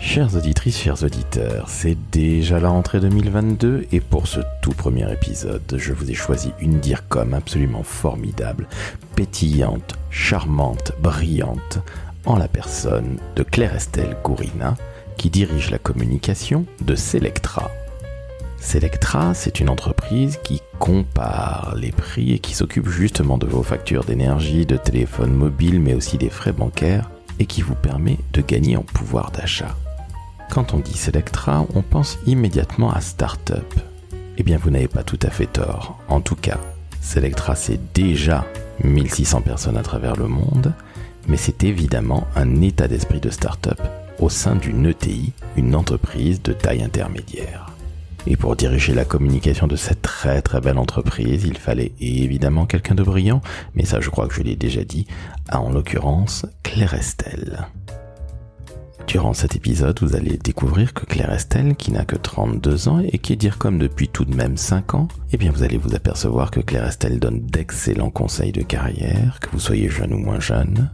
Chères auditrices, chers auditeurs, c'est déjà la rentrée 2022 et pour ce tout premier épisode, je vous ai choisi une DIRCOM absolument formidable, pétillante, charmante, brillante, en la personne de Claire Estelle Gourina, qui dirige la communication de Selectra. Selectra, c'est une entreprise qui compare les prix et qui s'occupe justement de vos factures d'énergie, de téléphone mobile, mais aussi des frais bancaires, et qui vous permet de gagner en pouvoir d'achat. Quand on dit Selectra, on pense immédiatement à start-up. Eh bien, vous n'avez pas tout à fait tort. En tout cas, Selectra, c'est déjà 1600 personnes à travers le monde, mais c'est évidemment un état d'esprit de start-up au sein d'une ETI, une entreprise de taille intermédiaire. Et pour diriger la communication de cette très très belle entreprise, il fallait évidemment quelqu'un de brillant, mais ça je crois que je l'ai déjà dit, en l'occurrence Claire Estelle. Durant cet épisode, vous allez découvrir que Claire Estelle, qui n'a que 32 ans et qui est dire comme depuis tout de même 5 ans, eh bien vous allez vous apercevoir que Claire Estelle donne d'excellents conseils de carrière, que vous soyez jeune ou moins jeune,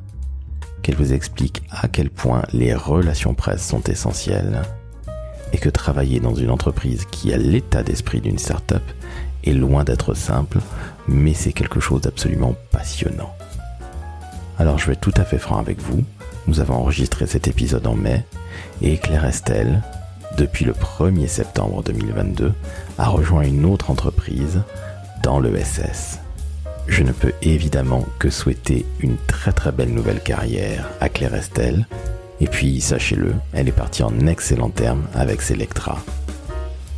qu'elle vous explique à quel point les relations presse sont essentielles, et que travailler dans une entreprise qui a l'état d'esprit d'une start-up est loin d'être simple, mais c'est quelque chose d'absolument passionnant. Alors je vais tout à fait franc avec vous, nous avons enregistré cet épisode en mai et Claire Estelle, depuis le 1er septembre 2022, a rejoint une autre entreprise dans le SS. Je ne peux évidemment que souhaiter une très très belle nouvelle carrière à Claire Estelle. Et puis, sachez-le, elle est partie en excellent terme avec Selectra.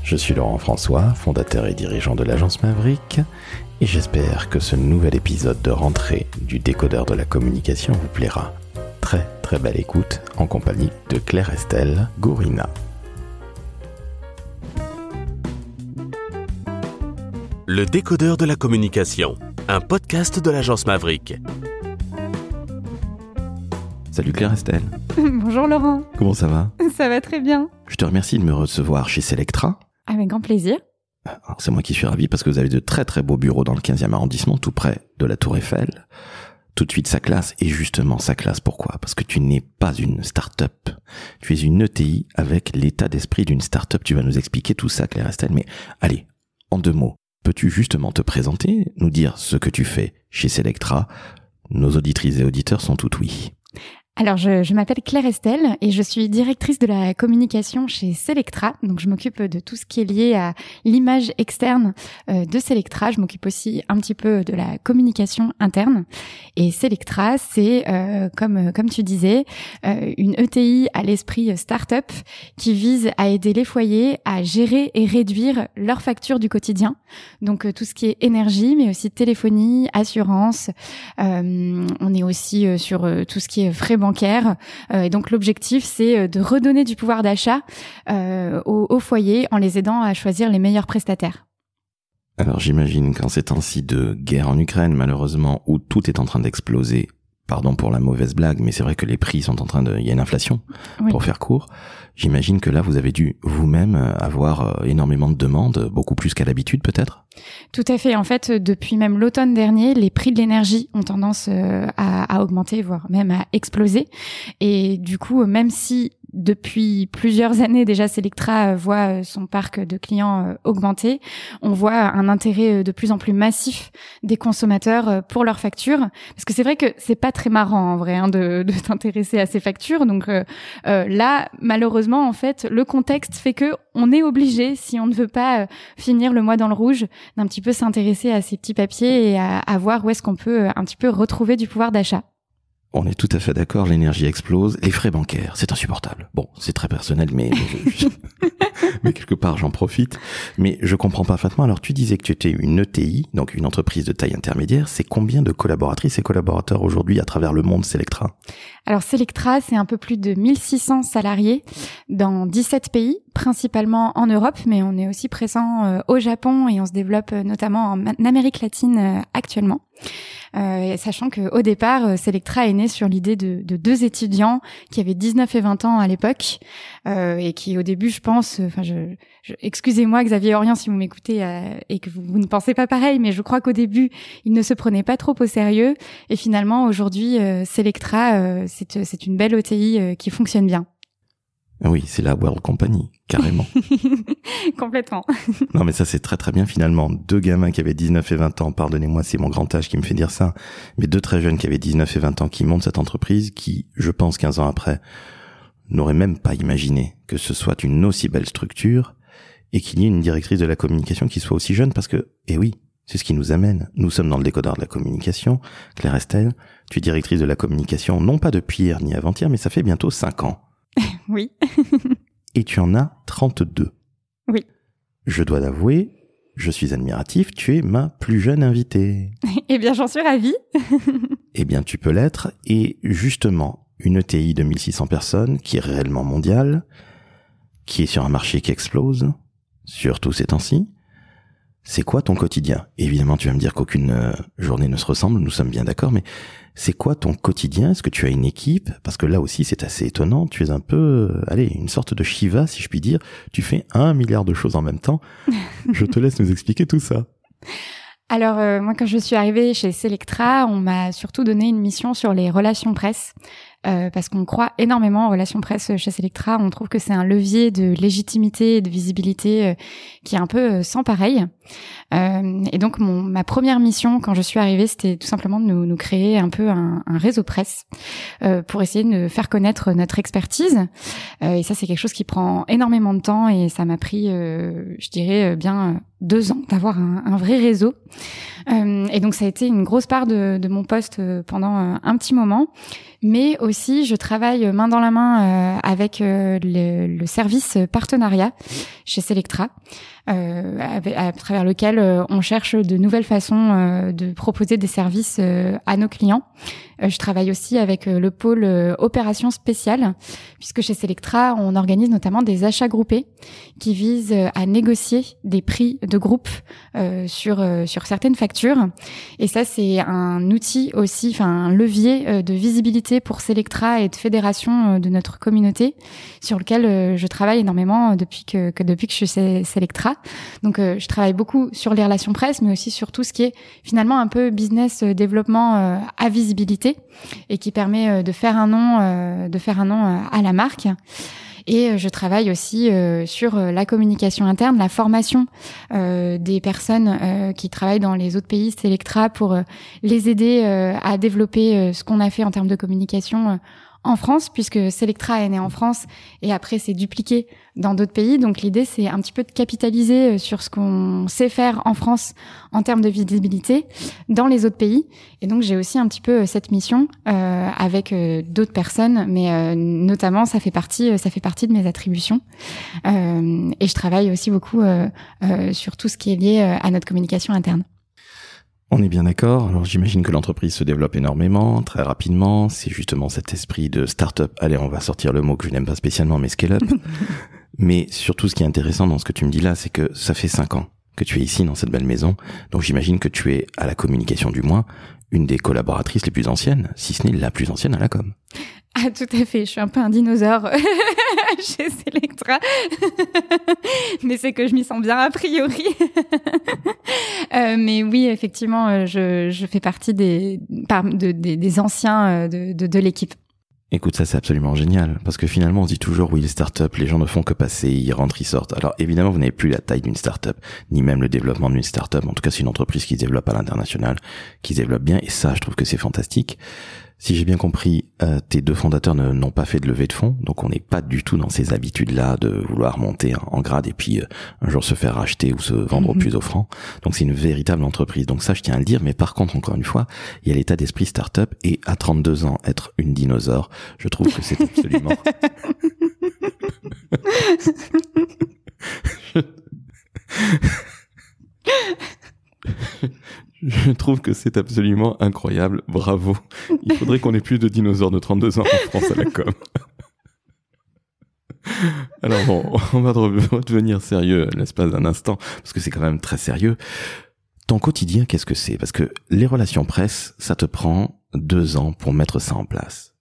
Je suis Laurent François, fondateur et dirigeant de l'agence Maverick, et j'espère que ce nouvel épisode de rentrée du décodeur de la communication vous plaira. Très très belle écoute en compagnie de Claire Estelle Gourina. Le décodeur de la communication, un podcast de l'agence Maverick. Salut Claire Estelle. Bonjour Laurent. Comment ça va? Ça va très bien. Je te remercie de me recevoir chez Selectra. Avec grand plaisir. C'est moi qui suis ravi parce que vous avez de très très beaux bureaux dans le 15e arrondissement, tout près de la Tour Eiffel. Tout de suite sa classe, et justement sa classe, pourquoi? Parce que tu n'es pas une start-up. Tu es une ETI avec l'état d'esprit d'une start-up. Tu vas nous expliquer tout ça, Claire Estelle, mais allez, en deux mots, peux-tu justement te présenter, nous dire ce que tu fais chez Selectra? Nos auditrices et auditeurs sont tout oui. Alors, je, je m'appelle Claire Estelle et je suis directrice de la communication chez Selectra. Donc, je m'occupe de tout ce qui est lié à l'image externe euh, de Selectra. Je m'occupe aussi un petit peu de la communication interne. Et Selectra, c'est, euh, comme, comme tu disais, euh, une ETI à l'esprit start-up qui vise à aider les foyers à gérer et réduire leurs factures du quotidien. Donc, tout ce qui est énergie, mais aussi téléphonie, assurance. on est aussi sur tout ce qui est frais. Euh, et donc l'objectif, c'est euh, de redonner du pouvoir d'achat euh, aux, foyers en les aidant à choisir les meilleurs prestataires. Alors j'imagine qu'en ces temps-ci de guerre en Ukraine, malheureusement, où tout est en train d'exploser, pardon pour la mauvaise blague, mais c'est vrai que les prix sont en train de, il y a une inflation, pour faire court. J'imagine que là, vous avez dû vous-même avoir énormément de demandes, beaucoup plus qu'à l'habitude peut-être? Tout à fait. En fait, depuis même l'automne dernier, les prix de l'énergie ont tendance à, à, augmenter, voire même à exploser. Et du coup, même si depuis plusieurs années déjà, Selectra euh, voit euh, son parc de clients euh, augmenter. On voit un intérêt de plus en plus massif des consommateurs pour leurs factures, parce que c'est vrai que c'est pas très marrant en vrai hein, de, de t'intéresser à ces factures. Donc euh, là, malheureusement, en fait, le contexte fait que on est obligé, si on ne veut pas finir le mois dans le rouge, d'un petit peu s'intéresser à ces petits papiers et à, à voir où est-ce qu'on peut un petit peu retrouver du pouvoir d'achat. On est tout à fait d'accord, l'énergie explose, les frais bancaires, c'est insupportable. Bon, c'est très personnel, mais, mais, quelque part j'en profite. Mais je comprends parfaitement. Alors tu disais que tu étais une ETI, donc une entreprise de taille intermédiaire. C'est combien de collaboratrices et collaborateurs aujourd'hui à travers le monde Selectra? Alors Selectra, c'est un peu plus de 1600 salariés dans 17 pays, principalement en Europe, mais on est aussi présent euh, au Japon et on se développe euh, notamment en Amérique latine euh, actuellement. Euh, sachant que au départ, euh, Selectra est né sur l'idée de, de, deux étudiants qui avaient 19 et 20 ans à l'époque euh, et qui au début, je pense, enfin, je, je excusez-moi Xavier Orient si vous m'écoutez et que vous, ne pensez pas pareil, mais je crois qu'au début, ils ne se prenaient pas trop au sérieux et finalement aujourd'hui, Selectra, c'est c'est une belle OTI qui fonctionne bien. Oui, c'est la World Company, carrément. Complètement. non, mais ça, c'est très très bien finalement. Deux gamins qui avaient 19 et 20 ans, pardonnez-moi, c'est mon grand âge qui me fait dire ça, mais deux très jeunes qui avaient 19 et 20 ans qui montent cette entreprise qui, je pense, 15 ans après, n'auraient même pas imaginé que ce soit une aussi belle structure et qu'il y ait une directrice de la communication qui soit aussi jeune parce que, eh oui, c'est ce qui nous amène. Nous sommes dans le décodeur de la communication. Claire Estelle, tu es directrice de la communication, non pas depuis hier ni avant-hier, mais ça fait bientôt 5 ans. oui. et tu en as 32. Oui. Je dois l'avouer, je suis admiratif, tu es ma plus jeune invitée. eh bien, j'en suis ravie. eh bien, tu peux l'être. Et justement, une ETI de 1600 personnes, qui est réellement mondiale, qui est sur un marché qui explose, surtout ces temps-ci, c'est quoi ton quotidien? Évidemment, tu vas me dire qu'aucune euh, journée ne se ressemble, nous sommes bien d'accord, mais c'est quoi ton quotidien? Est-ce que tu as une équipe? Parce que là aussi, c'est assez étonnant. Tu es un peu, euh, allez, une sorte de Shiva, si je puis dire. Tu fais un milliard de choses en même temps. je te laisse nous expliquer tout ça. Alors euh, moi quand je suis arrivée chez Selectra, on m'a surtout donné une mission sur les relations presse. Euh, parce qu'on croit énormément en relations presse chez Selectra. On trouve que c'est un levier de légitimité et de visibilité euh, qui est un peu euh, sans pareil. et donc, mon, ma première mission quand je suis arrivée, c'était tout simplement de nous, nous créer un peu un, un réseau presse pour essayer de faire connaître notre expertise. et ça, c'est quelque chose qui prend énormément de temps et ça m'a pris, je dirais, bien deux ans d'avoir un, un, vrai réseau. Et donc, ça a été une grosse part de, mon poste pendant un petit moment. Mais aussi, je travaille main dans la main euh, avec euh, le, service partenariat chez Selectra, euh, à, travers lequel on cherche de nouvelles façons de proposer des services à nos clients. Je travaille aussi avec le pôle opérations spéciales, puisque chez Selectra, on organise notamment des achats groupés qui visent à négocier des prix de groupe sur sur certaines factures. Et ça, c'est un outil aussi, enfin un levier de visibilité pour Selectra et de fédération euh, de notre communauté, sur lequel euh, je travaille énormément depuis que, que depuis que je suis Selectra. Donc, euh, je travaille beaucoup sur les relations presse, mais aussi sur tout ce qui est finalement un peu business développement à visibilité et qui permet de faire un nom, de faire un nom à la marque. Et je travaille aussi sur la communication interne, la formation des personnes qui travaillent dans les autres pays Selectra pour les aider à développer ce qu'on a fait en termes de communication en France, puisque Selectra est né en France et après c'est dupliqué dans d'autres pays. Donc l'idée c'est un petit peu de capitaliser euh, sur ce qu'on sait faire en France en termes de visibilité dans les autres pays. Et donc j'ai aussi un petit peu euh, cette mission euh, avec d'autres personnes, mais notamment ça fait partie ça fait partie de mes attributions. et je travaille aussi beaucoup sur tout ce qui est lié à notre communication interne. On est bien d'accord. Alors j'imagine que l'entreprise se développe énormément, très rapidement. C'est justement cet esprit de start-up. Allez, on va sortir le mot que je n'aime pas spécialement, mais scale-up. mais surtout, ce qui est intéressant dans ce que tu me dis là, c'est que ça fait cinq ans que tu es ici dans cette belle maison. Donc j'imagine que tu es à la communication du moins une des collaboratrices les plus anciennes, si ce n'est la plus ancienne à la com. Ah, tout à fait. Je suis un peu un dinosaure chez Selectra. mais c'est que je m'y sens bien a priori. euh, mais oui, effectivement, euh, je, je fais partie des, de, des, anciens euh, de, de, de l'équipe. Écoute, ça c'est absolument génial, parce que finalement on dit toujours oui les startups, les gens ne font que passer, ils rentrent, ils sortent. Alors évidemment vous n'avez plus la taille d'une startup, ni même le développement d'une startup. En tout cas c'est une entreprise qui se développe à l'international, qui se développe bien, et ça je trouve que c'est fantastique. Si j'ai bien compris, euh, tes deux fondateurs n'ont pas fait de levée de fonds, donc on n'est pas du tout dans ces habitudes-là de vouloir monter en grade et puis euh, un jour se faire racheter ou se vendre au mhm. plus offrant. Donc c'est une véritable entreprise. Donc ça, je tiens à le dire. Mais par contre, encore une fois, il y a l'état d'esprit start-up et à 32 ans, être une dinosaure, je trouve que c'est absolument... Je trouve que c'est absolument incroyable. Bravo. Il faudrait qu'on ait plus de dinosaures de 32 ans en France à la com. Alors bon, on va redevenir sérieux l'espace d'un instant, parce que c'est quand même très sérieux. Ton quotidien, qu'est-ce que c'est? Parce que les relations presse, ça te prend deux ans pour mettre ça en place.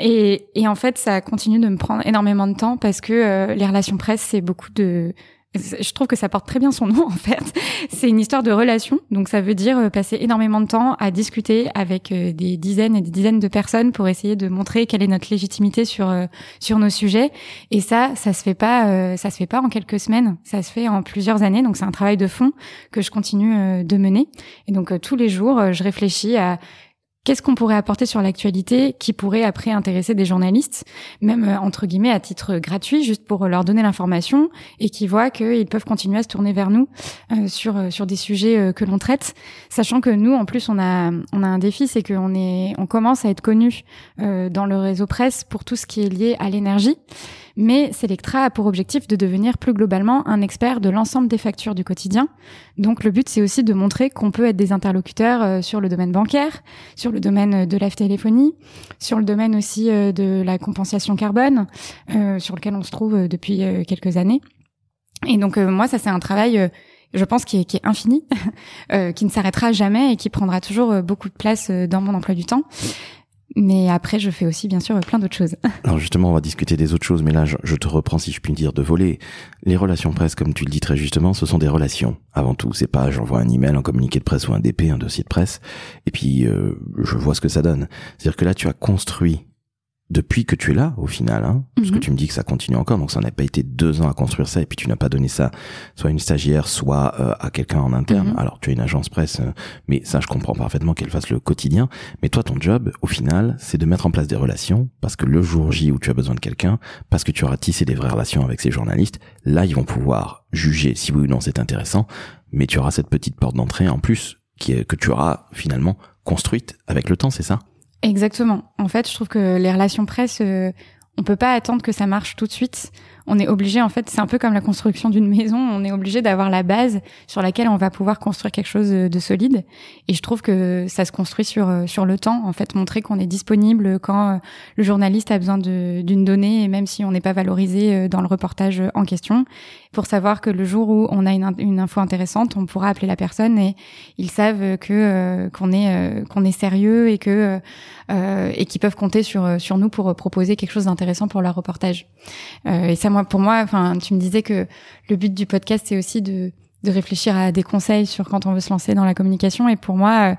Et, et en fait, ça continue de me prendre énormément de temps parce que euh, les relations presse, c'est beaucoup de je trouve que ça porte très bien son nom en fait. C'est une histoire de relation, donc ça veut dire euh, passer énormément de temps à discuter avec euh, des dizaines et des dizaines de personnes pour essayer de montrer quelle est notre légitimité sur euh, sur nos sujets. Et ça, ça se fait pas, ça se fait pas en quelques semaines, ça se fait en plusieurs années. Donc c'est un travail de fond que je continue de mener. Et donc tous les jours, je réfléchis à qu'est-ce qu'on pourrait apporter sur l'actualité qui pourrait après intéresser des journalistes, même euh, entre guillemets à titre gratuit, juste pour leur donner l'information et qui voient qu'ils peuvent continuer à se tourner vers nous euh, sur euh, sur des sujets que l'on traite, sachant que nous en plus on a on a un défi, c'est qu'on est on commence à être connu dans le réseau presse pour tout ce qui est lié à l'énergie. Mais Selectra a pour objectif de devenir plus globalement un expert de l'ensemble des factures du quotidien. Donc le but, c'est aussi de montrer qu'on peut être des interlocuteurs euh, sur le domaine bancaire, sur le domaine de la téléphonie, sur le domaine aussi euh, de la compensation carbone, euh, sur lequel on se trouve depuis quelques années. Et donc moi, ça c'est un travail je pense, qui est infini, qui ne s'arrêtera jamais et qui prendra toujours beaucoup de place dans mon emploi du temps. Mais après, je fais aussi, bien sûr, plein d'autres choses. Alors justement, on va discuter des autres choses, mais là, je, te reprends, si je puis dire, de voler. Les relations presse, comme tu le dis très justement, ce sont des relations, avant tout. C'est pas, j'envoie un email, un communiqué de presse ou un DP, un dossier de presse, et puis euh, je vois ce que ça donne. C'est-à-dire que là, tu as construit depuis que tu es là, au final, hein, parce que mhm. tu me dis que ça continue encore, donc ça n'a pas été deux ans à construire ça, et puis tu n'as pas donné ça soit à une stagiaire, soit euh, à quelqu'un en interne. Mhm. Alors tu as une agence presse, euh, mais ça je comprends parfaitement qu'elle fasse le quotidien. Mais toi, ton job, au final, c'est de mettre en place des relations, parce que le jour J où tu as besoin de quelqu'un, parce que tu auras tissé des vraies relations avec ces journalistes, là ils vont pouvoir juger si oui ou non c'est intéressant, mais tu auras cette petite porte d'entrée en plus qui est, que tu auras finalement construite avec le temps, c'est ça? Exactement. En fait, je trouve que les relations presse, euh, on peut pas attendre que ça marche tout de suite on est obligé, en fait, c'est un peu comme la construction d'une maison, on est obligé d'avoir la base sur laquelle on va pouvoir construire quelque chose de, solide. Et je trouve que ça se construit sur euh, sur le temps, en fait, montrer qu'on est disponible quand euh, le journaliste a besoin d'une donnée, et même si on n'est pas valorisé euh, dans le reportage en question, pour savoir que le jour où on a une, une info intéressante, on pourra appeler la personne et ils savent que qu'on est qu'on est sérieux et que et qu'ils peuvent compter sur sur nous pour proposer quelque chose d'intéressant pour leur reportage. et ça pour moi, enfin, tu me disais que le but du podcast, c'est aussi de, de réfléchir à des conseils sur quand on veut se lancer dans la communication. Et pour moi,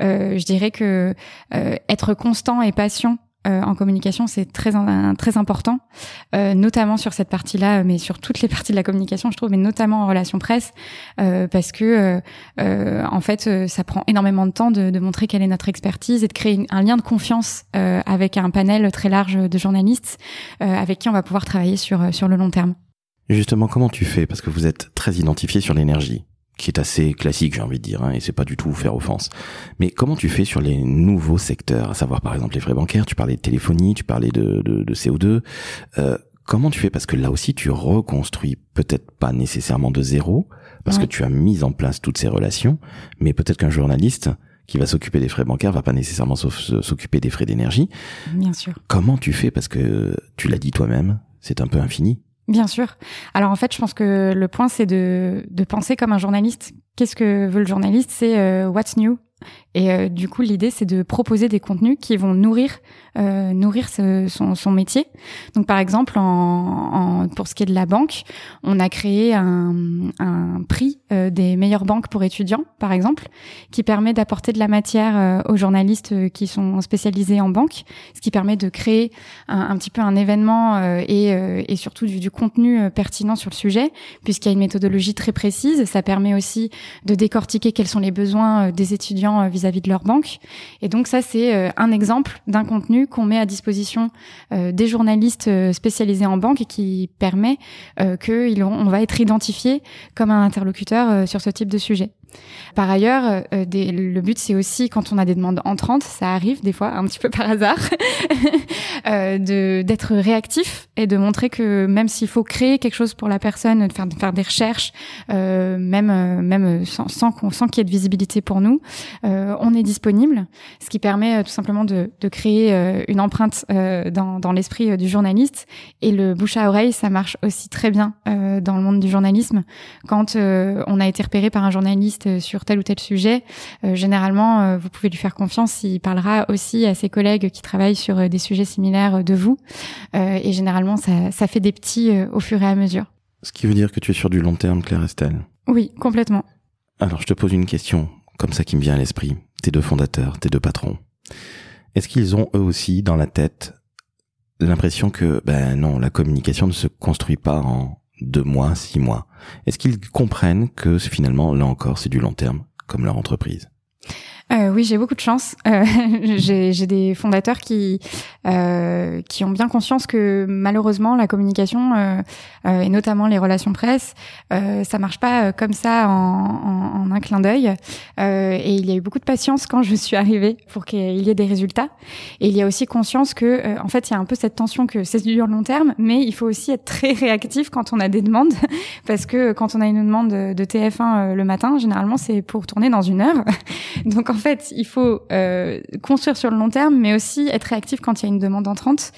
euh, euh je dirais que euh, être constant et patient euh, en communication, c'est très très important, euh, notamment sur cette partie-là, mais sur toutes les parties de la communication, je trouve, mais notamment en relation presse, euh, parce que en fait, ça prend énormément de temps de, de, montrer quelle est notre expertise et de créer un lien de confiance avec un panel très large de journalistes avec qui on va pouvoir travailler sur sur le long terme. Justement, comment tu fais? Parce que vous êtes très identifié sur l'énergie qui est assez classique, j'ai envie de dire, hein, et c'est pas du tout faire offense. Mais comment tu fais sur les nouveaux secteurs, à savoir par exemple les frais bancaires, tu parlais de téléphonie, tu parlais de, de, de CO2, euh, comment tu fais? Parce que là aussi, tu reconstruis peut-être pas nécessairement de zéro, parce que tu as mis en place toutes ces relations, mais peut-être qu'un journaliste qui va s'occuper des frais bancaires va pas nécessairement s'occuper des frais d'énergie. Bien sûr. Comment tu fais? Parce que tu l'as dit toi-même, c'est un peu infini. Bien sûr. Alors en fait, je pense que le point, c'est de, de penser comme un journaliste. Qu'est-ce que veut le journaliste? C'est euh, what's new? Et euh, du coup, l'idée, c'est de proposer des contenus qui vont nourrir, euh, nourrir son, métier. Donc, par exemple, pour ce qui est de la banque, on a créé un, prix euh, des meilleures banques pour étudiants, par exemple, qui permet d'apporter de la matière aux journalistes qui sont spécialisés en banque, ce qui permet de créer un, un petit peu un événement et, et surtout du, du, contenu pertinent sur le sujet, puisqu'il y a une méthodologie très précise. Ça permet aussi de décortiquer quels sont les besoins des étudiants vis vis de leur banque. Et donc ça, c'est euh, un exemple d'un contenu qu'on met à disposition euh, des journalistes euh, spécialisés en banque et qui permet qu'on va être identifié comme un interlocuteur sur ce type de sujet. Par ailleurs, euh, des, le but c'est aussi quand on a des demandes entrantes, ça arrive des fois un petit peu par hasard, euh, d'être réactif et de montrer que même s'il faut créer quelque chose pour la personne, de faire, faire des recherches, euh, même euh, même sans sans, qu'il y ait de visibilité pour nous, euh, on est disponible, ce qui permet tout simplement de, de créer une empreinte dans, dans l'esprit du journaliste. Et le bouche à oreille, ça marche aussi très bien dans le monde du journalisme. Quand on a été repéré par un journaliste euh, sur tel ou tel sujet, euh, généralement, euh, vous pouvez lui faire confiance. Il parlera aussi à ses collègues qui travaillent sur des sujets similaires de vous. et généralement, ça, ça fait des petits au fur et à mesure. Ce qui veut dire que tu es sur du long terme, Claire Estelle. Oui, complètement. Alors je te pose une question, comme ça qui me vient à l'esprit. Tes deux fondateurs, tes deux patrons. Est-ce qu'ils ont eux aussi dans la tête l'impression que, ben non, la communication ne se construit pas en deux mois, six mois. Est-ce qu'ils comprennent que finalement, là encore, c'est du long terme, comme leur entreprise? Euh, oui, j'ai beaucoup de chance. Euh, j'ai des fondateurs qui euh, qui ont bien conscience que malheureusement la communication euh, euh et notamment les relations presse, euh, ça marche pas comme ça en, en, en un clin d'œil. et il y a eu beaucoup de patience quand je suis arrivée pour qu'il y ait des résultats. Et il y a aussi conscience que en fait il y a un peu cette tension que c'est du long terme, mais il faut aussi être très réactif quand on a des demandes parce que quand on a une demande de TF1 le matin, généralement c'est pour tourner dans une heure. Donc fait, il faut euh, construire sur le long terme, mais aussi être réactif quand il y a une demande entrante.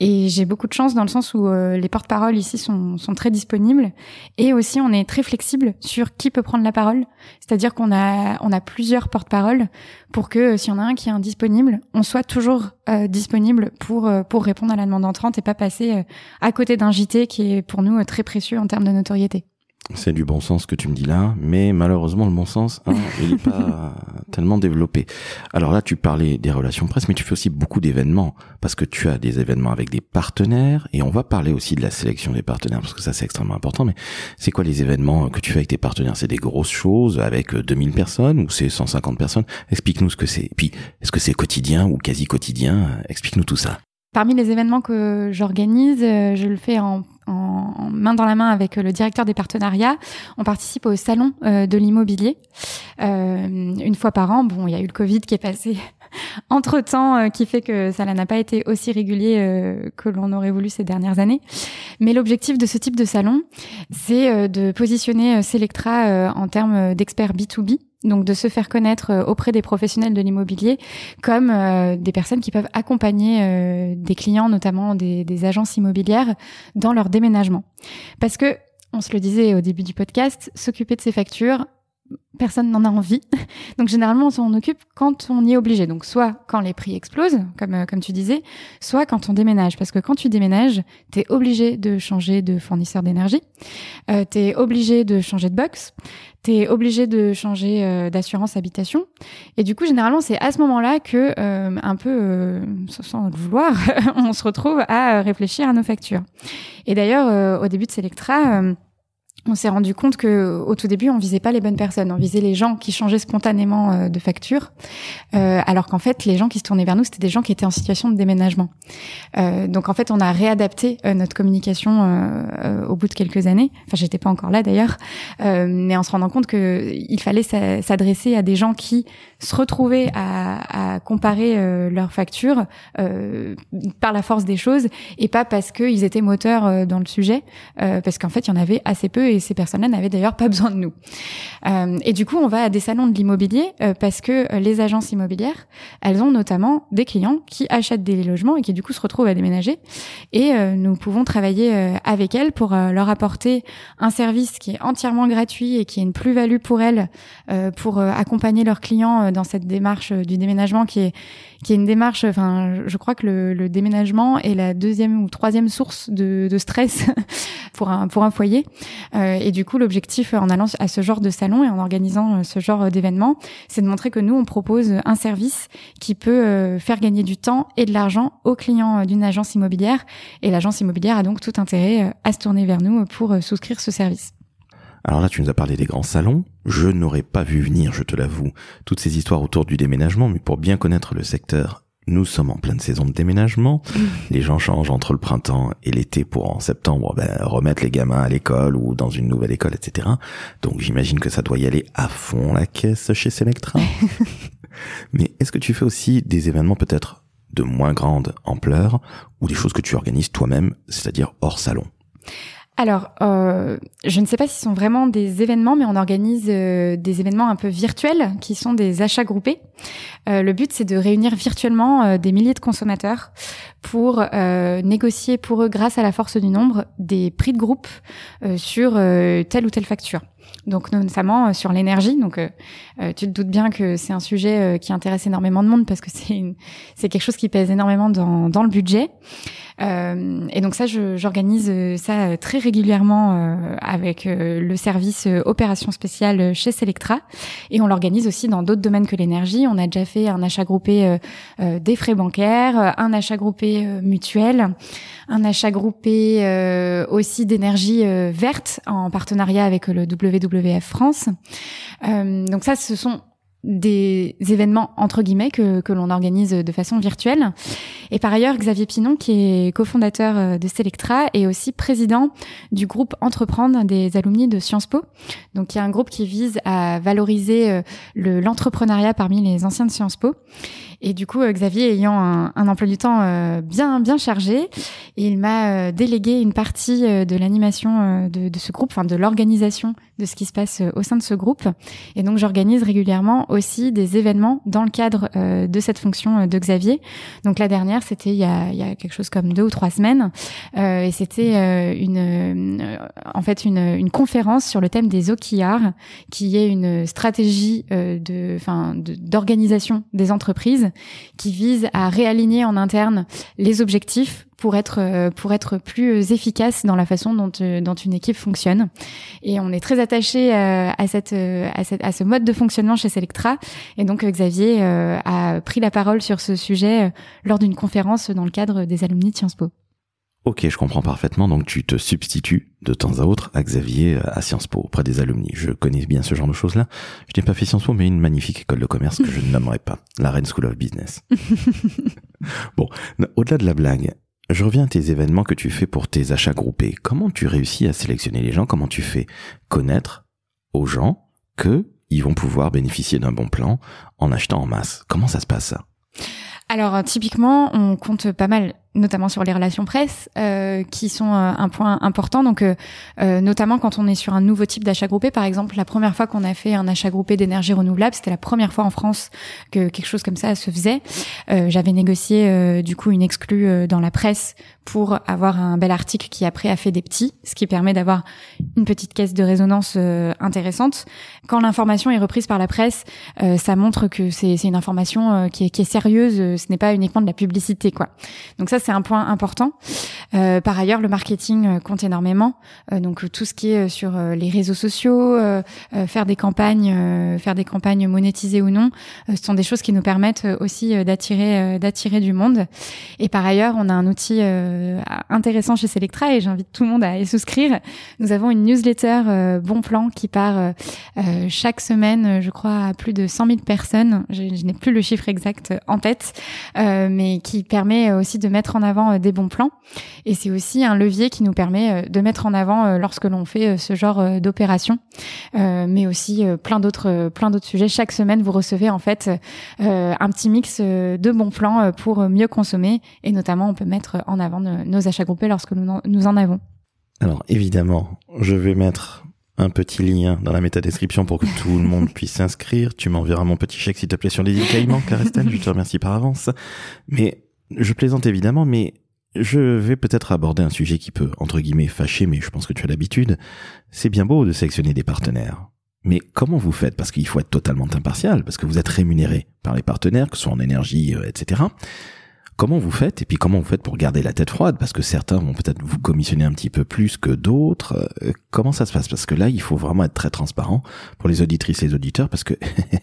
Et j'ai beaucoup de chance dans le sens où euh, les porte-paroles ici sont, sont très disponibles, et aussi on est très flexible sur qui peut prendre la parole. C'est-à-dire qu'on a on a plusieurs porte-paroles pour que euh, s'il y en a un qui est indisponible, on soit toujours disponible pour pour répondre à la demande entrante et pas passer à côté d'un JT qui est pour nous très précieux en termes de notoriété. C'est du bon sens que tu me dis là, mais malheureusement le bon sens, hein, il n'est pas tellement développé. Alors là, tu parlais des relations presse, mais tu fais aussi beaucoup d'événements parce que tu as des événements avec des partenaires et on va parler aussi de la sélection des partenaires parce que ça c'est extrêmement important. Mais c'est quoi les événements que tu fais avec tes partenaires? C'est des grosses choses avec 2000 personnes ou c'est 150 personnes? Explique-nous ce que c'est. Puis, est-ce que c'est quotidien ou quasi quotidien? Explique-nous tout ça. Parmi les événements que j'organise, euh, je le fais en, en, main dans la main avec le directeur des partenariats. On participe au salon euh, de l'immobilier euh, une fois par an. Bon, il y a eu le Covid qui est passé entre temps, qui fait que ça n'a pas été aussi régulier que l'on aurait voulu ces dernières années. Mais l'objectif de ce type de salon, c'est de positionner Selectra en termes d'experts B2B donc de se faire connaître euh, auprès des professionnels de l'immobilier comme euh, des personnes qui peuvent accompagner euh, des clients, notamment des, des, agences immobilières, dans leur déménagement. Parce que, on se le disait au début du podcast, s'occuper de ces factures, personne n'en a envie. Donc généralement, on s'en occupe quand on y est obligé. Donc soit quand les prix explosent, comme euh, comme tu disais, soit quand on déménage. Parce que quand tu déménages, tu es obligé de changer de fournisseur d'énergie, euh, tu es obligé de changer de box, tu es obligé de changer euh, d'assurance habitation. Et du coup, généralement, c'est à ce moment-là que, euh, un peu sans le vouloir, on se retrouve à réfléchir à nos factures. Et d'ailleurs, au début de Selectra, on s'est rendu compte que au tout début, on visait pas les bonnes personnes, on visait les gens qui changeaient spontanément euh, de facture, euh, alors qu'en fait, les gens qui se tournaient vers nous, c'était des gens qui étaient en situation de déménagement. Euh, donc en fait, on a réadapté notre communication au bout de quelques années. Enfin, j'étais pas encore là d'ailleurs, mais en se rendant compte que il fallait s'adresser à des gens qui se retrouvaient à, à comparer leurs factures par la force des choses et pas parce qu'ils étaient moteurs dans le sujet, parce qu'en fait, il y en avait assez peu ces personnes-là n'avaient d'ailleurs pas besoin de nous. Euh, et du coup, on va à des salons de l'immobilier euh, parce que euh, les agences immobilières, elles ont notamment des clients qui achètent des logements et qui du coup se retrouvent à déménager. Et nous pouvons travailler avec elles pour leur apporter un service qui est entièrement gratuit et qui est une plus-value pour elles pour accompagner leurs clients dans cette démarche du déménagement qui est qui est une démarche. Enfin, je crois que le, le déménagement est la deuxième ou troisième source de, de stress pour un pour un foyer. Euh, et du coup, l'objectif en allant à ce genre de salon et en organisant euh, ce genre d'événement, c'est de montrer que nous, on propose un service qui peut euh, faire gagner du temps et de l'argent aux clients d'une agence immobilière. Et l'agence immobilière a donc tout intérêt à se tourner vers nous pour souscrire ce service. Alors là, tu nous as parlé des grands salons. Je n'aurais pas vu venir, je te l'avoue, toutes ces histoires autour du déménagement, mais pour bien connaître le secteur nous sommes en pleine saison de déménagement. Les gens changent entre le printemps et l'été pour en septembre ben, remettre les gamins à l'école ou dans une nouvelle école, etc. Donc j'imagine que ça doit y aller à fond la caisse chez Selectra. Mais est-ce que tu fais aussi des événements peut-être de moins grande ampleur ou des choses que tu organises toi-même, c'est-à-dire hors salon? Alors, euh, je ne sais pas si ce sont vraiment des événements, mais on organise euh, des événements un peu virtuels qui sont des achats groupés. Euh, le but, c'est de réunir virtuellement des milliers de consommateurs pour négocier pour eux, grâce à la force du nombre, des prix de groupe sur telle ou telle facture. Donc notamment sur l'énergie. Donc tu te doutes bien que c'est un sujet qui intéresse énormément de monde parce que c'est c'est quelque chose qui pèse énormément dans, dans le budget. Euh, et donc ça, j'organise ça très régulièrement avec le service opération spéciale chez Selectra. Et on l'organise aussi dans d'autres domaines que l'énergie. On a déjà fait un achat groupé des frais bancaires, un achat groupé mutuel, un achat groupé aussi d'énergie verte en partenariat avec le WWF France. donc ça, ce sont des événements entre guillemets que, que l'on organise de façon virtuelle. Et par ailleurs, Xavier Pinon, qui est cofondateur euh, de Selectra, est aussi président du groupe Entreprendre des alumni de Sciences Po. Donc, y a un groupe qui vise à valoriser euh, l'entrepreneuriat parmi les anciens de Sciences Po. Et du coup, euh, Xavier ayant un, un emploi du temps bien bien chargé, il m'a délégué une partie de l'animation de, de, ce groupe, enfin de l'organisation de ce qui se passe au sein de ce groupe. Et donc, j'organise régulièrement aussi des événements dans le cadre de cette fonction de Xavier. Donc, la dernière, c'était il y a, il y a quelque chose comme deux ou trois semaines, et c'était une, en fait, une, une conférence sur le thème des OKR, qui est une stratégie de, enfin, d'organisation des entreprises qui vise à réaligner en interne les objectifs pour être euh, pour être plus efficace dans la façon dont euh, dont une équipe fonctionne. Et on est très attaché euh, à cette à cette à ce mode de fonctionnement chez Selectra. Et donc Xavier a pris la parole sur ce sujet lors d'une conférence dans le cadre des alumni de Sciences Po. Ok, je comprends parfaitement. Donc tu te substitues de temps à autre à Xavier à Sciences Po auprès des alumni. Je connais bien ce genre de choses-là. Je n'ai pas fait Sciences Po, mais une magnifique école de commerce que je ne nommerai pas, la Rennes School of Business. bon, au-delà de la blague, je reviens à tes événements que tu fais pour tes achats groupés. Comment tu réussis à sélectionner les gens? Comment tu fais connaître aux gens que ils vont pouvoir bénéficier d'un bon plan en achetant en masse? Comment ça se passe alors typiquement, on compte pas mal notamment sur les relations presse, euh, qui sont euh, un point important. Donc, euh, euh, notamment quand on est sur un nouveau type d'achat groupé, par exemple, la première fois qu'on a fait un achat groupé d'énergie renouvelable, c'était la première fois en France que quelque chose comme ça se faisait. J'avais négocié du coup une exclue dans la presse pour avoir un bel article qui après a fait des petits, ce qui permet d'avoir une petite caisse de résonance intéressante. Quand l'information est reprise par la presse, ça montre que c'est une information qui est, qui est sérieuse. Ce n'est pas uniquement de la publicité, quoi. Donc ça c'est un point important. Euh, par ailleurs, le marketing euh, compte énormément. Euh, donc tout ce qui est sur les réseaux sociaux, faire des campagnes, faire des campagnes monétisées ou non, ce sont des choses qui nous permettent aussi d'attirer d'attirer du monde. Et par ailleurs, on a un outil intéressant chez Selectra et j'invite tout le monde à y souscrire. Nous avons une newsletter Bon Plan qui part chaque semaine, je crois, à plus de 100 000 personnes. Je, je n'ai plus le chiffre exact en tête, mais qui permet aussi de mettre en avant euh, des bons plans. Et c'est aussi un levier qui nous permet euh, de mettre en avant euh, lorsque l'on fait ce genre d'opération, mais aussi plein d'autres plein d'autres sujets. Chaque semaine, vous recevez en fait un petit mix de bons plans pour mieux consommer et notamment on peut mettre en avant nos achats groupés lorsque nous, nous en avons. Alors évidemment, je vais mettre un petit lien dans la métadescription pour que tout le monde puisse s'inscrire. Tu m'enverras mon petit chèque s'il te plaît sur les îles Caïmans, je te remercie par avance. Mais je plaisante évidemment, mais je vais peut-être aborder un sujet qui peut, entre guillemets, fâcher, mais je pense que tu as l'habitude. C'est bien beau de sélectionner des partenaires. Mais comment vous faites? Parce qu'il faut être totalement impartial, parce que vous êtes rémunéré par les partenaires, que ce soit en énergie, euh, etc. Comment vous faites et puis comment vous faites pour garder la tête froide? Parce que certains vont peut-être vous commissionner un petit peu plus que d'autres. Euh, comment ça se passe? Parce que là, il faut vraiment être très transparent pour les auditrices et les auditeurs parce que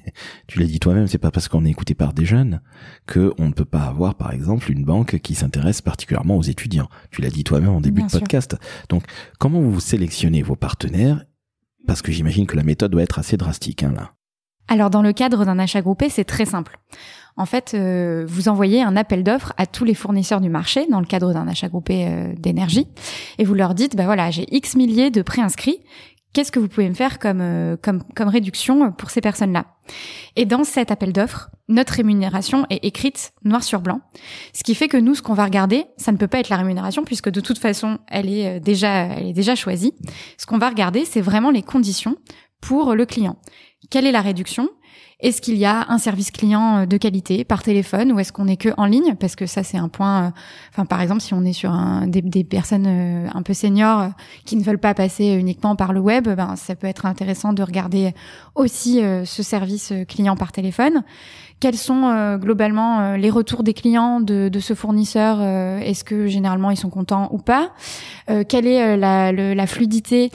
tu l'as dit toi-même, c'est pas parce qu'on est écouté par des jeunes que on ne peut pas avoir, par exemple, une banque qui s'intéresse particulièrement aux étudiants. Tu l'as dit toi-même en début de podcast. Donc, comment vous sélectionnez vos partenaires? Parce que j'imagine que la méthode doit être assez drastique hein, là. Alors dans le cadre d'un achat groupé, c'est très simple. En fait, euh, vous envoyez un appel d'offres à tous les fournisseurs du marché dans le cadre d'un achat groupé euh, d'énergie. Et vous leur dites bah voilà, j'ai X milliers de préinscrits. Qu'est-ce que vous pouvez me faire comme euh, comme comme réduction pour ces personnes-là? Et dans cet appel d'offres, notre rémunération est écrite noir sur blanc, ce qui fait que nous ce qu'on va regarder, ça ne peut pas être la rémunération puisque de toute façon, elle est déjà elle est déjà choisie. Ce qu'on va regarder, c'est vraiment les conditions pour le client. Quelle est la réduction? Est-ce qu'il y a un service client de qualité par téléphone ou est-ce qu'on est que en ligne? Parce que ça, c'est un point. Enfin, par exemple, si on est sur un, des, des personnes un peu seniors qui ne veulent pas passer uniquement par le web, ben ça peut être intéressant de regarder aussi ce service client par téléphone. Quels sont euh, globalement euh, les retours des clients de, de ce fournisseur euh, Est-ce que généralement ils sont contents ou pas? Quelle est la, la fluidité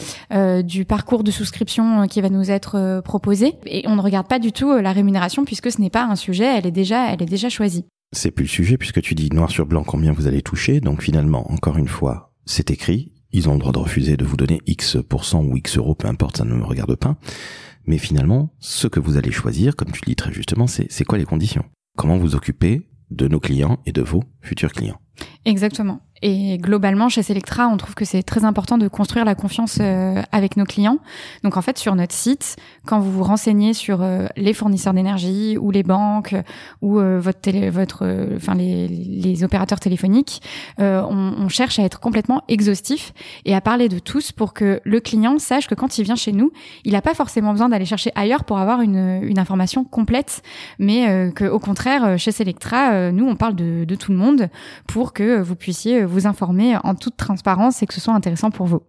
du parcours de souscription qui va nous être proposé? Et on ne regarde pas du tout la rémunération puisque ce n'est pas un sujet, elle est déjà, elle est déjà choisie. C'est plus le sujet puisque tu dis noir sur blanc combien vous allez toucher. Donc finalement, encore une fois, c'est écrit. Ils ont le droit de refuser de vous donner X% ou X euros, peu importe, ça ne me regarde pas. Mais finalement, ce que vous allez choisir, comme tu le dis très justement, c'est quoi les conditions? Comment vous occuper de nos clients et de vos futurs clients? Exactement. Et globalement, chez Selectra, on trouve que c'est très important de construire la confiance euh, avec nos clients. Donc en fait, sur notre site, quand vous vous renseignez sur euh, les fournisseurs d'énergie ou les banques ou euh, votre télé, votre, enfin les, les, opérateurs téléphoniques, on, on, cherche à être complètement exhaustif et à parler de tous pour que le client sache que quand il vient chez nous, il n'a pas forcément besoin d'aller chercher ailleurs pour avoir une, une information complète, mais que au contraire, chez Selectra, nous on parle de, de tout le monde pour que vous puissiez vous informer en toute transparence et que ce soit intéressant pour vous.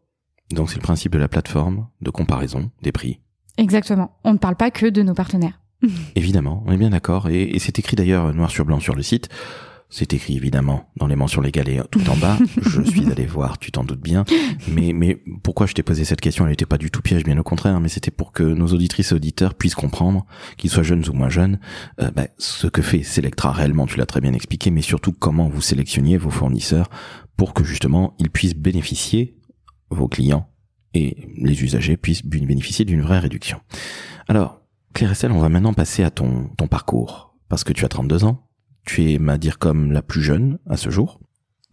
Donc c'est le principe de la plateforme de comparaison des prix. Exactement. On ne parle pas que de nos partenaires. Évidemment, on est bien d'accord. Et, c'est écrit d'ailleurs noir sur blanc sur le site. C'est écrit évidemment dans les mentions légales et tout en bas. je suis allé voir, tu t'en doutes bien. Mais, mais pourquoi je t'ai posé cette question? Elle n'était pas du tout piège, bien au contraire. Mais c'était pour que nos auditrices et auditeurs puissent comprendre, qu'ils soient jeunes ou moins jeunes, euh, bah, ce que fait Selectra réellement. Tu l'as très bien expliqué, mais surtout comment vous sélectionniez vos fournisseurs pour que justement ils puissent bénéficier, vos clients et les usagers puissent bénéficier d'une vraie réduction. Alors, Claire Estelle, on va maintenant passer à ton, ton parcours, parce que tu as 32 ans, tu es ma dire comme la plus jeune à ce jour.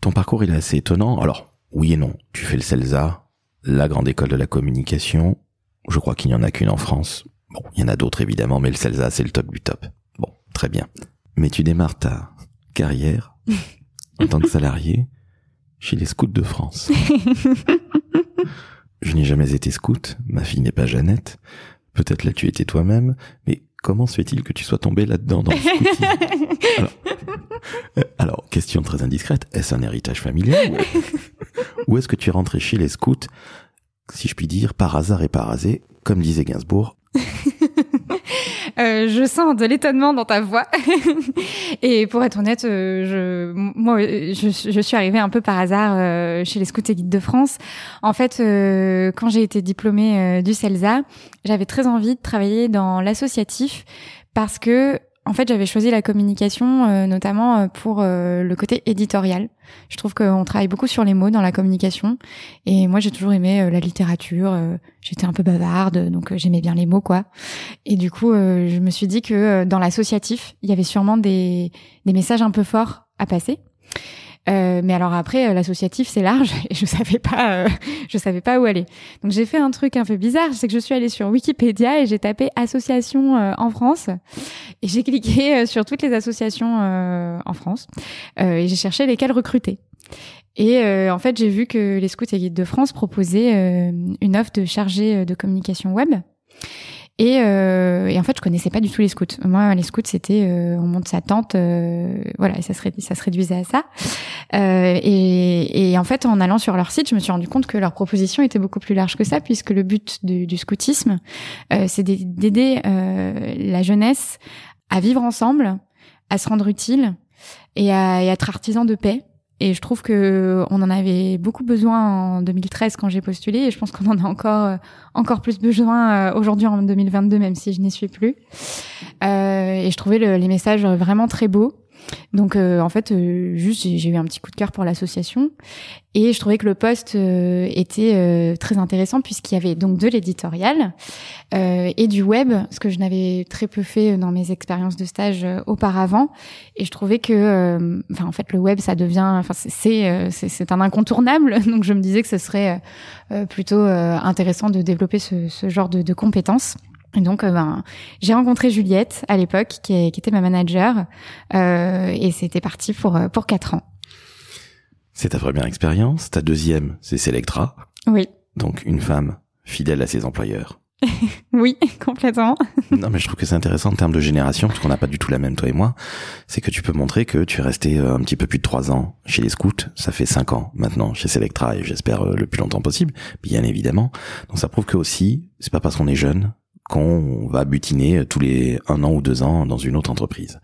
Ton parcours il est assez étonnant. Alors, oui et non, tu fais le CELSA, la grande école de la communication. Je crois qu'il n'y en a qu'une en France. Bon, il y en a d'autres évidemment, mais le CELSA c'est le top du top. Bon, très bien. Mais tu démarres ta carrière en tant que salarié chez les scouts de France. je n'ai jamais été scout, ma fille n'est pas Jeannette. Peut-être l'as-tu été toi-même, mais comment se fait-il que tu sois tombé là-dedans dans le alors, alors, question très indiscrète, est-ce un héritage familial ou est-ce que tu es rentré chez les scouts, si je puis dire, par hasard et par hasard, comme disait Gainsbourg Euh, je sens de l'étonnement dans ta voix. et pour être honnête, euh, je, moi, je, suis arrivée un peu par hasard euh, chez les Scouts et Guides de France. En fait, quand j'ai été diplômée du CELSA, j'avais très envie de travailler dans l'associatif parce que en fait, j'avais choisi la communication euh, notamment euh, pour euh, le côté éditorial. Je trouve qu'on travaille beaucoup sur les mots dans la communication. Et moi, j'ai toujours aimé la littérature. J'étais un peu bavarde, donc j'aimais bien les mots, quoi. Et du coup, je me suis dit que dans l'associatif, il y avait sûrement des, des messages un peu forts à passer. Euh, mais alors après, euh, l'associatif c'est large et je savais pas, euh, je savais pas où aller. Donc j'ai fait un truc un peu bizarre, c'est que je suis allée sur Wikipédia et j'ai tapé association en France et j'ai cliqué sur toutes les associations en France et j'ai cherché lesquelles recruter. Et en fait, j'ai vu que les Scouts et Guides de France proposaient une offre de chargé de communication web. Et, euh, et, en fait, je connaissais pas du tout les scouts. Moi, les scouts, c'était euh, on monte sa tente, euh, voilà, et ça se, réduisait à ça. Euh, et, et, en fait, en allant sur leur site, je me suis rendu compte que leur proposition était beaucoup plus large que ça, puisque le but du, du scoutisme, euh, c'est d'aider euh, la jeunesse à vivre ensemble, à se rendre utile et à, et à être artisan de paix. Et je trouve que on en avait beaucoup besoin en 2013 quand j'ai postulé, et je pense qu'on en a encore euh, encore plus besoin euh, aujourd'hui en 2022, même si je n'y suis plus. Euh, et je trouvais les messages vraiment très beaux. Donc euh, en fait, euh, juste j'ai eu un petit coup de cœur pour l'association et je trouvais que le poste euh, était très intéressant puisqu'il y avait donc de l'éditorial et du web, ce que je n'avais très peu fait dans mes expériences de stage auparavant. Et je trouvais que, enfin en fait, le web ça devient, enfin c'est c'est un incontournable. Donc je me disais que ce serait plutôt intéressant de développer ce, ce genre de, de compétences. Et donc, euh, ben, j'ai rencontré Juliette à l'époque, qui, qui, était ma manager, euh, et c'était parti pour euh, pour quatre ans. C'est ta première expérience. Ta deuxième, c'est Selectra. Oui. Donc une femme fidèle à ses employeurs oui, complètement. non, mais je trouve que c'est intéressant en termes de génération, parce qu'on n'a pas du tout la même, toi et moi. C'est que tu peux montrer que tu es resté euh, un petit peu plus de trois ans chez les scouts. Ça fait cinq ans maintenant chez Selectra et j'espère le plus longtemps possible, bien évidemment. Donc ça prouve que aussi, c'est pas parce qu'on est jeune qu'on va butiner euh, tous les un an ou deux ans dans une autre entreprise.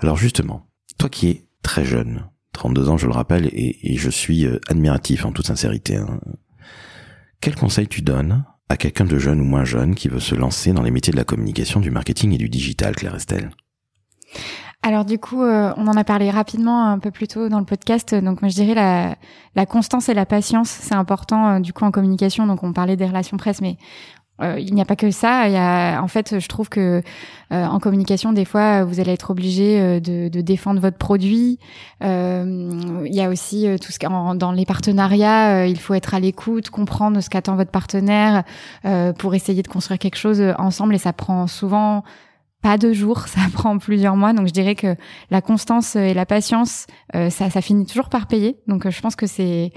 Alors justement, toi qui es très jeune, 32 ans je le rappelle, et, je suis admiratif en toute sincérité, hein, quel conseil tu donnes à quelqu'un de jeune ou moins jeune qui veut se lancer dans les métiers de la communication, du marketing et du digital, Claire Estelle? Alors du coup, euh, on en a parlé rapidement un peu plus tôt dans le podcast. Donc moi je dirais la, constance et la patience, c'est important euh, du coup en communication. Donc on parlait des relations presse, mais euh, il n'y a pas que ça. Il y a, en fait, je trouve que euh, en communication, des fois, vous allez être obligé euh, de, de, défendre votre produit. il y a aussi tout ce qui dans les partenariats, il faut être à l'écoute, comprendre ce qu'attend votre partenaire pour essayer de construire quelque chose ensemble. Et ça prend souvent pas deux jours, ça prend plusieurs mois. Donc je dirais que la constance et la patience, ça, ça finit toujours par payer. Donc je pense que c'est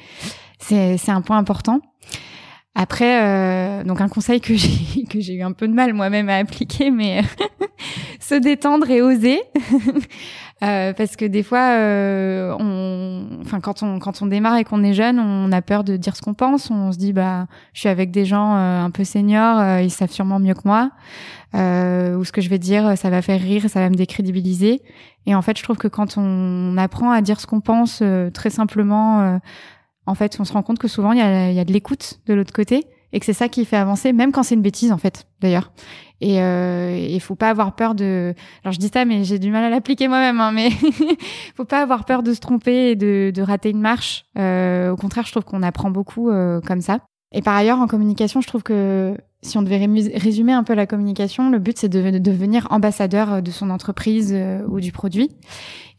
c'est un point important. Après, euh, donc un conseil que j'ai que j'ai eu un peu de mal moi-même à appliquer, mais se détendre et oser, euh, parce que des fois, euh, on, enfin quand on quand on démarre et qu'on est jeune, on a peur de dire ce qu'on pense. On se dit bah je suis avec des gens euh, un peu seniors, euh, ils savent sûrement mieux que moi, ou ce que je vais dire, ça va faire rire, ça va me décrédibiliser. Et en fait, je trouve que quand on apprend à dire ce qu'on pense très simplement en fait, on se rend compte que souvent il y a, de l'écoute de l'autre côté et que c'est ça qui fait avancer, même quand c'est une bêtise en fait, d'ailleurs. Et euh, il faut pas avoir peur de. Alors je dis ça, mais j'ai du mal à l'appliquer moi-même. Hein, mais faut pas avoir peur de se tromper et de, de rater une marche. Euh, au contraire, je trouve qu'on apprend beaucoup euh, comme ça. Et par ailleurs, en communication, je trouve que si on devait résumer un peu la communication, le but c'est de, devenir ambassadeur de son entreprise euh, ou du produit.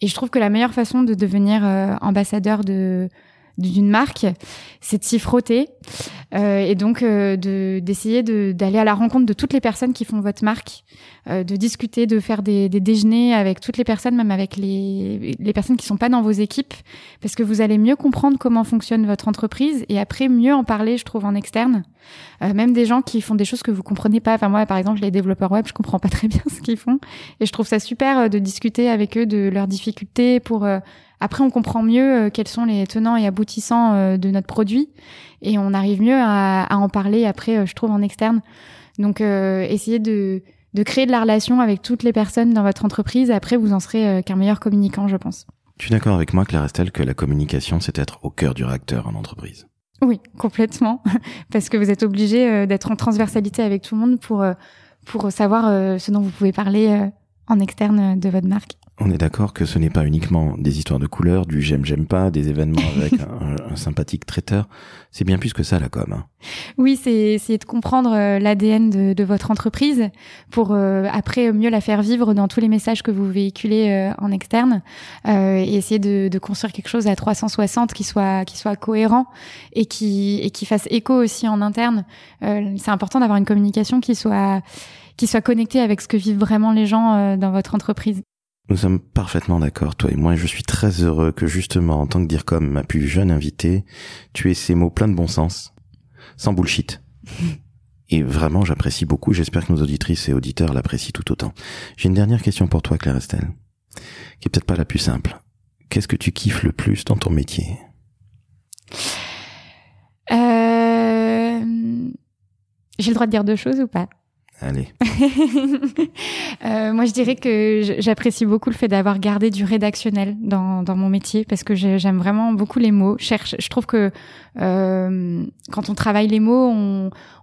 Et je trouve que la meilleure façon de devenir euh, ambassadeur de d'une marque, c'est de s'y frotter euh, et donc euh, de d'essayer d'aller à la rencontre de toutes les personnes qui font votre marque, euh, de discuter, de faire des, des, déjeuners avec toutes les personnes, même avec les, les personnes qui sont pas dans vos équipes, parce que vous allez mieux comprendre comment fonctionne votre entreprise et après mieux en parler, je trouve, en externe. Euh, même des gens qui font des choses que vous comprenez pas. Enfin moi, par exemple, les développeurs web, je comprends pas très bien ce qu'ils font et je trouve ça super euh, de discuter avec eux de leurs difficultés pour après, on comprend mieux euh, quels sont les tenants et aboutissants euh, de notre produit et on arrive mieux à, en parler après, euh, je trouve, en externe. Donc, essayez de, de créer de la relation avec toutes les personnes dans votre entreprise. Après, vous en serez qu'un meilleur communicant, je pense. Tu es d'accord avec moi, Claire Estelle, que la communication, c'est être au cœur du réacteur en entreprise Oui, complètement. Parce que vous êtes obligé d'être en transversalité avec tout le monde pour, pour savoir ce dont vous pouvez parler en externe de votre marque on est d'accord que ce n'est pas uniquement des histoires de couleurs, du j'aime j'aime pas, des événements avec un, sympathique traiteur. C'est bien plus que ça la com. Hein. Oui, c'est essayer de comprendre euh, l'ADN de, votre entreprise pour euh, après mieux la faire vivre dans tous les messages que vous véhiculez euh, en externe et essayer de, de, construire quelque chose à 360 qui soit qui soit cohérent et qui et qui fasse écho aussi en interne. c'est important d'avoir une communication qui soit qui soit connectée avec ce que vivent vraiment les gens dans votre entreprise. Nous sommes parfaitement d'accord, toi et moi, et je suis très heureux que justement, en tant que dire comme ma plus jeune invitée, tu aies ces mots pleins de bon sens, sans bullshit. Et vraiment, j'apprécie beaucoup, j'espère que nos auditrices et auditeurs l'apprécient tout autant. J'ai une dernière question pour toi, Claire Estelle, qui est peut-être pas la plus simple. Qu'est-ce que tu kiffes le plus dans ton métier? Euh... J'ai le droit de dire deux choses ou pas? Allez. euh, moi, je dirais que j'apprécie beaucoup le fait d'avoir gardé du rédactionnel dans, mon métier parce que j'aime vraiment beaucoup les mots. Cherche, je trouve que euh, quand on travaille les mots,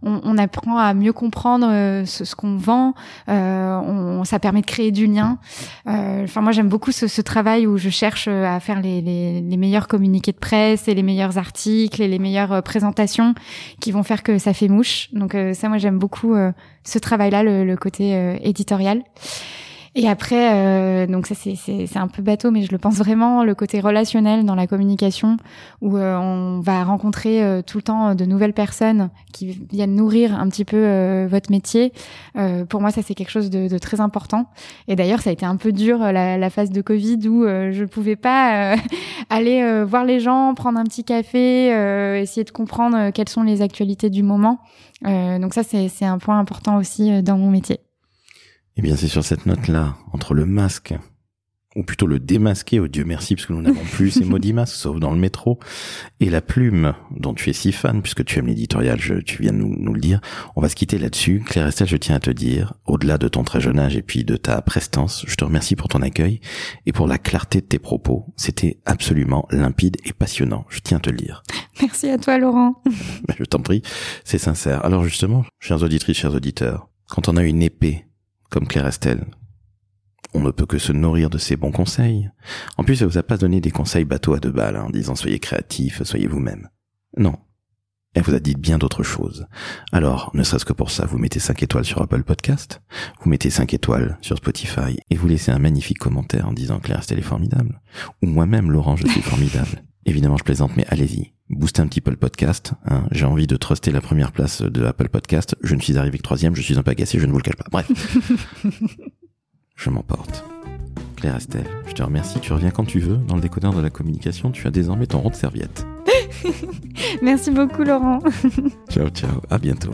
on, apprend à mieux comprendre euh, ce, qu'on vend. Euh, ça permet de créer du lien. Enfin, moi, j'aime beaucoup ce, travail où je cherche à faire les, meilleurs communiqués de presse et les meilleurs articles et les meilleures présentations qui vont faire que ça fait mouche. Donc ça, moi, j'aime beaucoup ce travail-là, le, le, côté éditorial. Et après, euh, donc ça c'est un peu bateau, mais je le pense vraiment le côté relationnel dans la communication où euh, on va rencontrer euh, tout le temps de nouvelles personnes qui viennent nourrir un petit peu euh, votre métier. pour moi, ça c'est quelque chose de, de, très important. Et d'ailleurs, ça a été un peu dur la, la phase de Covid où je pouvais pas aller voir les gens, prendre un petit café, essayer de comprendre quelles sont les actualités du moment. donc ça c'est un point important aussi dans mon métier. Eh bien, c'est sur cette note-là, entre le masque, ou plutôt le démasquer, oh Dieu merci, puisque nous n'avons plus ces maudits masques, sauf dans le métro, et la plume, dont tu es si fan, puisque tu aimes l'éditorial, tu viens de nous, le dire, on va se quitter là-dessus. Claire Estelle, je tiens à te dire, au-delà de ton très jeune âge et puis de ta prestance, je te remercie pour ton accueil et pour la clarté de tes propos. C'était absolument limpide et passionnant, je tiens à te le dire. Merci à toi, Laurent. je t'en prie, c'est sincère. Alors justement, chers auditrices, chers auditeurs, quand on a une épée comme Claire Estelle. On ne peut que se nourrir de ses bons conseils. En plus, elle vous a pas donné des conseils bateaux à deux balles, hein, en disant soyez créatif, soyez vous-même. Non. Elle vous a dit bien d'autres choses. Alors, ne serait-ce que pour ça, vous mettez 5 étoiles sur Apple Podcast, vous mettez 5 étoiles sur Spotify, et vous laissez un magnifique commentaire en disant Claire Estelle est formidable. Ou moi-même, Laurent, je suis formidable. Évidemment, je plaisante, mais allez-y. Boostez un petit peu le podcast. Hein. J'ai envie de truster la première place de Apple Podcast. Je ne suis arrivé que troisième, je suis un peu agacé, je ne vous le cache pas. Bref. je m'emporte. Claire Estelle, je te remercie. Tu reviens quand tu veux. Dans le décodeur de la communication, tu as désormais ton rond de serviette. Merci beaucoup, Laurent. ciao, ciao. À bientôt.